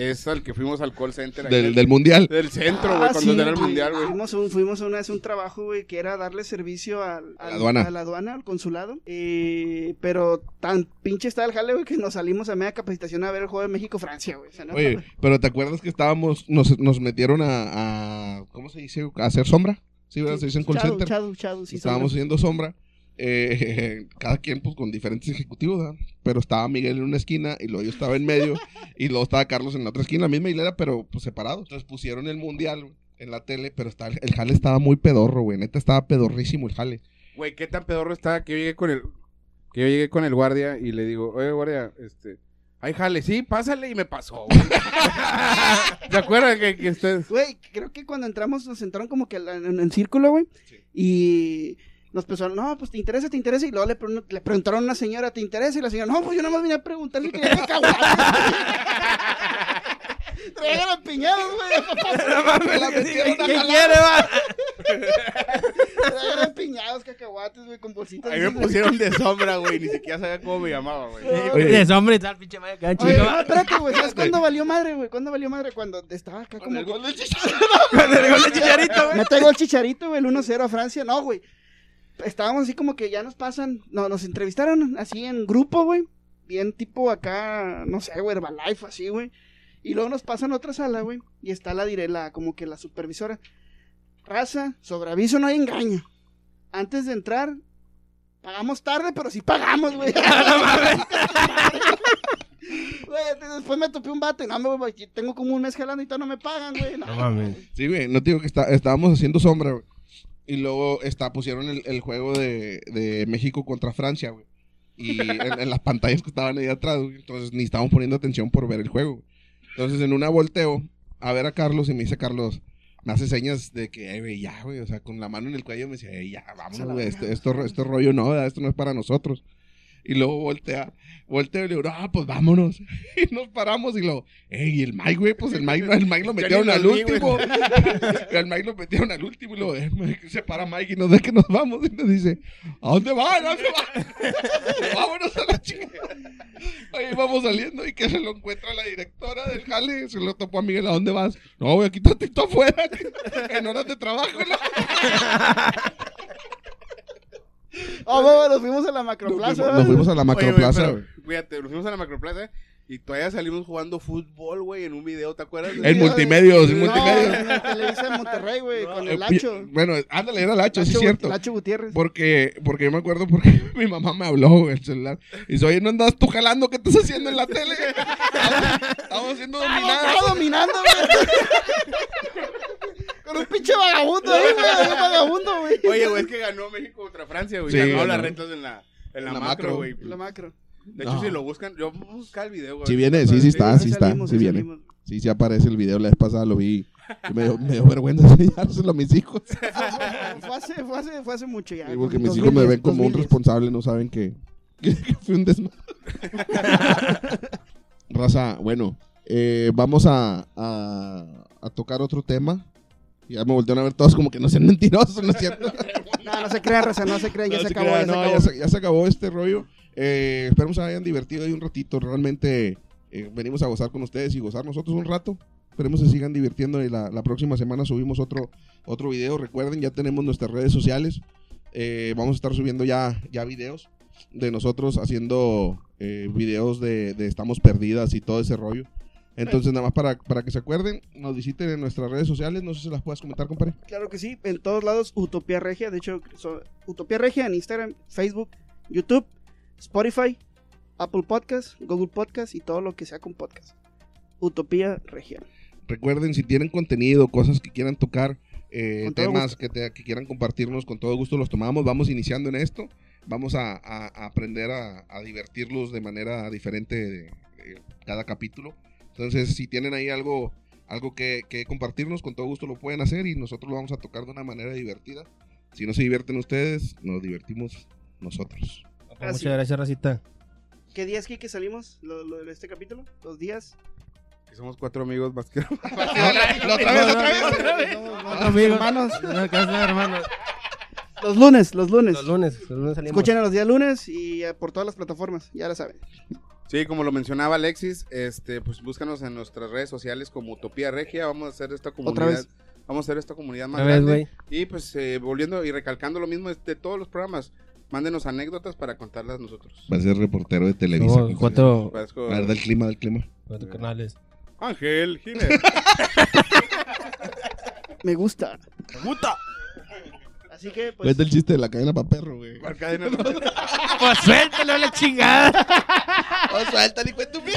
es al que fuimos al call center. del, del, del mundial. del centro, güey, Ah, cuando sí, era el mundial, güey. Fuimos, un- fuimos una vez un trabajo, güey, que era darle servicio al, A la aduana. a la aduana, al consulado. Eh, pero tan pinche estaba el jale, güey, que nos salimos a media capacitación a ver el juego de México-Francia, güey. O sea, no- Oye, pero ¿te acuerdas que estábamos, nos, nos metieron a, a- ¿cómo se dice? A hacer sombra. Sí, ¿verdad? Se dice en call Chado, center. chado, chado, sí, estábamos haciendo sombra. Eh, cada quien pues con diferentes ejecutivos, ¿verdad? Pero estaba Miguel en una esquina y luego yo estaba en medio y luego estaba Carlos en la otra esquina, la misma hilera, pero pues separados. Entonces pusieron el mundial güey, en la tele, pero está, el jale estaba muy pedorro, güey. Neta estaba pedorrísimo el jale. Güey, qué tan pedorro estaba que yo llegué con el que yo llegué con el guardia y le digo, "Oye, guardia, este, ay, jale, sí, pásale" y me pasó, güey. ¿Se acuerdan que, que ustedes Güey, creo que cuando entramos nos sentaron como que en el círculo, güey. Y nos empezaron, no, pues te interesa, te interesa. Y luego le, pregun- le preguntaron a una señora, ¿te interesa? Y la señora, no, pues yo nada más vine a preguntar si quería cacahuates. Traigan piñados, güey. La metieron a ¿Quién jalar. quiere, va? Traigan piñados, cacahuates, güey, con bolsitas. a mí me pusieron de sombra, güey, ni siquiera sabía cómo me llamaba, güey. De hombre y tal, pinche madre, no, espérate, güey. ¿Sabes cuándo valió madre, güey? ¿Cuándo valió madre? Cuando estaba acá Con como... el gol del Chicharito. Cuando le gol de chicharito, güey. Me pegó el chicharito, güey, el 1-0 a Francia. No, güey. Estábamos así como que ya nos pasan. No, nos entrevistaron así en grupo, güey. Bien tipo acá, no sé, güey, Herbalife, así, güey. Y luego nos pasan a otra sala, güey. Y está la, dire- la como que la supervisora. Raza, sobre aviso no hay engaño. Antes de entrar, pagamos tarde, pero sí pagamos, güey. Güey, después me topé un vato y no, me, güey, tengo como un mes jalando y todavía no me pagan, güey. No, No mames. Sí, güey, no te digo que está- estábamos haciendo sombra, güey. Y luego está, pusieron el, el juego de, de México contra Francia, güey. Y en, en las pantallas que estaban ahí atrás, güey. Entonces ni estábamos poniendo atención por ver el juego. güey. Entonces en una volteo a ver a Carlos y me dice Carlos, me hace señas de que, "Ey, güey, ya, güey. O sea, con la mano en el cuello me decía, "Ey, ya, vámonos, güey. Esto, esto, esto rollo no, ¿verdad? esto no es para nosotros. Y luego voltea, voltea y le digo, no, pues vámonos. Y nos paramos y luego, ey, el Mike, güey, pues el Mike, el Mike lo metieron al lo último. el Mike lo metieron al último y luego, eh, se para Mike y nos ve que nos vamos. Y nos dice, ¿a dónde van? ¿A dónde van? Vámonos a la chica. Ahí vamos saliendo y que se lo encuentra la directora del jale. Se lo topó a Miguel, ¿a dónde vas? No, güey, aquí tantito afuera. En horas de trabajo. ¿no? Oh, güey, nos fuimos a la macroplaza. Nos fuimos, ¿verdad? nos fuimos a la macroplaza, güey. Fíjate, nos fuimos a la macroplaza y todavía salimos jugando fútbol, güey, en un video, ¿te acuerdas? En multimedios, en no, multimedios. en el Televisa de Monterrey, güey, con Eh, el Lacho. Bueno, ándale, era Lacho, sí es cierto. Lacho Gutiérrez. Porque, porque yo me acuerdo porque mi mamá me habló güey, el celular. Y dice, oye, ¿no andas tú jalando? ¿Qué estás haciendo en la tele? Estamos siendo dominados. Estaba dominando, güey. Con un pinche vagabundo ahí, güey. Un vagabundo, güey. Oye, güey, es que ganó México contra Francia, güey. Sí, ganó las rentas en la, en la, En la macro, güey. La macro. De hecho, No. si lo buscan, yo voy a buscar el video, güey. Sí viene, sí, sí está, sí está, salimos, sí viene. Sí, sí aparece el video, la vez pasada lo vi. Y me, dio, me dio vergüenza enseñárselo a mis hijos. Fue hace, fue hace, fue hace mucho ya. Sí, porque mis hijos me 2010, ven como un 2010. responsable, no saben que, que, que fui un desmadre. Raza, bueno, eh, vamos a, a, a tocar otro tema. Ya me voltearon a ver todos como que no sean mentirosos, ¿no es cierto? No, no se crean, raza, no se crean. Ya No se se acabó, crean, ya se no, acabó. ya se- ya se acabó este rollo. Eh, esperemos se hayan divertido ahí un ratito. Realmente eh, venimos a gozar con ustedes y gozar nosotros un rato. Esperemos se sigan divirtiendo y la, la próxima semana subimos otro, otro video. Recuerden, ya tenemos nuestras redes sociales. Eh, vamos a estar subiendo ya, ya videos de nosotros haciendo eh, videos de, de Estamos Perdidas y todo ese rollo. Entonces, nada más para, para que se acuerden, nos visiten en nuestras redes sociales. No sé si las puedas comentar, compadre. Claro que sí, en todos lados Utopía Regia, de hecho, so- Utopía Regia en Instagram, Facebook, YouTube, Spotify, Apple Podcast, Google Podcast y todo lo que sea con podcast. Utopía Regia. Recuerden, si tienen contenido, cosas que quieran tocar, eh, temas que, te- que quieran compartirnos, con todo gusto los tomamos. Vamos iniciando en esto. Vamos a, a- a aprender a, a divertirlos de manera diferente de- de cada capítulo. Entonces, si tienen ahí algo, algo que, que compartirnos, con todo gusto lo pueden hacer y nosotros lo vamos a tocar de una manera divertida. Si no se divierten ustedes, nos divertimos nosotros. Ah, Muchas sí. gracias, Racita. ¿Qué días que que salimos lo, lo de este capítulo? ¿Dos días? Que somos cuatro amigos más que... otra vez, otra vez, otra vez. Somos amigos. hermanos. Los lunes, los lunes. Los lunes, los lunes salimos. Escuchen a los días lunes y eh, por todas las plataformas, ya la saben. Sí, como lo mencionaba Alexis, este, pues búscanos en nuestras redes sociales como Utopía Regia. Vamos a hacer esta comunidad. vez. Vamos a hacer esta comunidad más Otra vez, grande. güey. Y pues eh, volviendo y recalcando lo mismo de todos los programas. Mándenos anécdotas para contarlas nosotros. Va a ser reportero de Televisa. Cuatro, Parezco- A ver, del clima, del clima. cuatro canales. Ángel. Me gusta. ¡Puta! Así que, pues, Cuenta el chiste de la cadena para perro, güey. ¿Cuál cadena? Pues suéltalo a la chingada. Suelta, ni cuento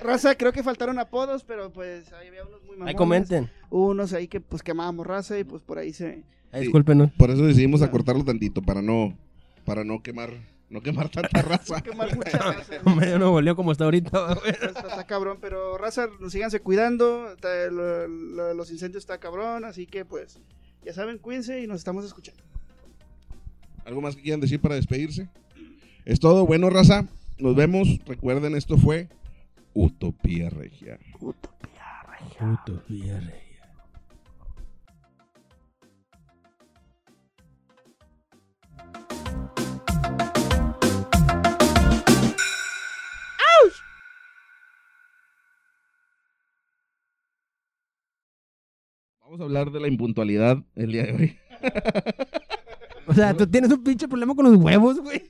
raza, creo que faltaron apodos, pero pues ahí había unos muy mamones. Ahí comenten. Unos ahí que pues quemábamos raza y pues por ahí se... Ahí discúlpenos. Por eso decidimos acortarlo tantito, para no, para no quemar, no quemar tanta raza. Quemar mucha raza. Medio no volvió como está ahorita. Está, está cabrón, pero raza, síganse cuidando, está- lo- lo- los incendios está cabrón, así que pues, ya saben, cuídense y nos estamos escuchando. ¿Algo más que quieran decir para despedirse? Es todo, bueno, raza. Nos vemos. Recuerden, esto fue Utopía Regia. Puto regia. Vamos a hablar de la impuntualidad el día de hoy. O sea, tú tienes un pinche problema con los huevos, güey.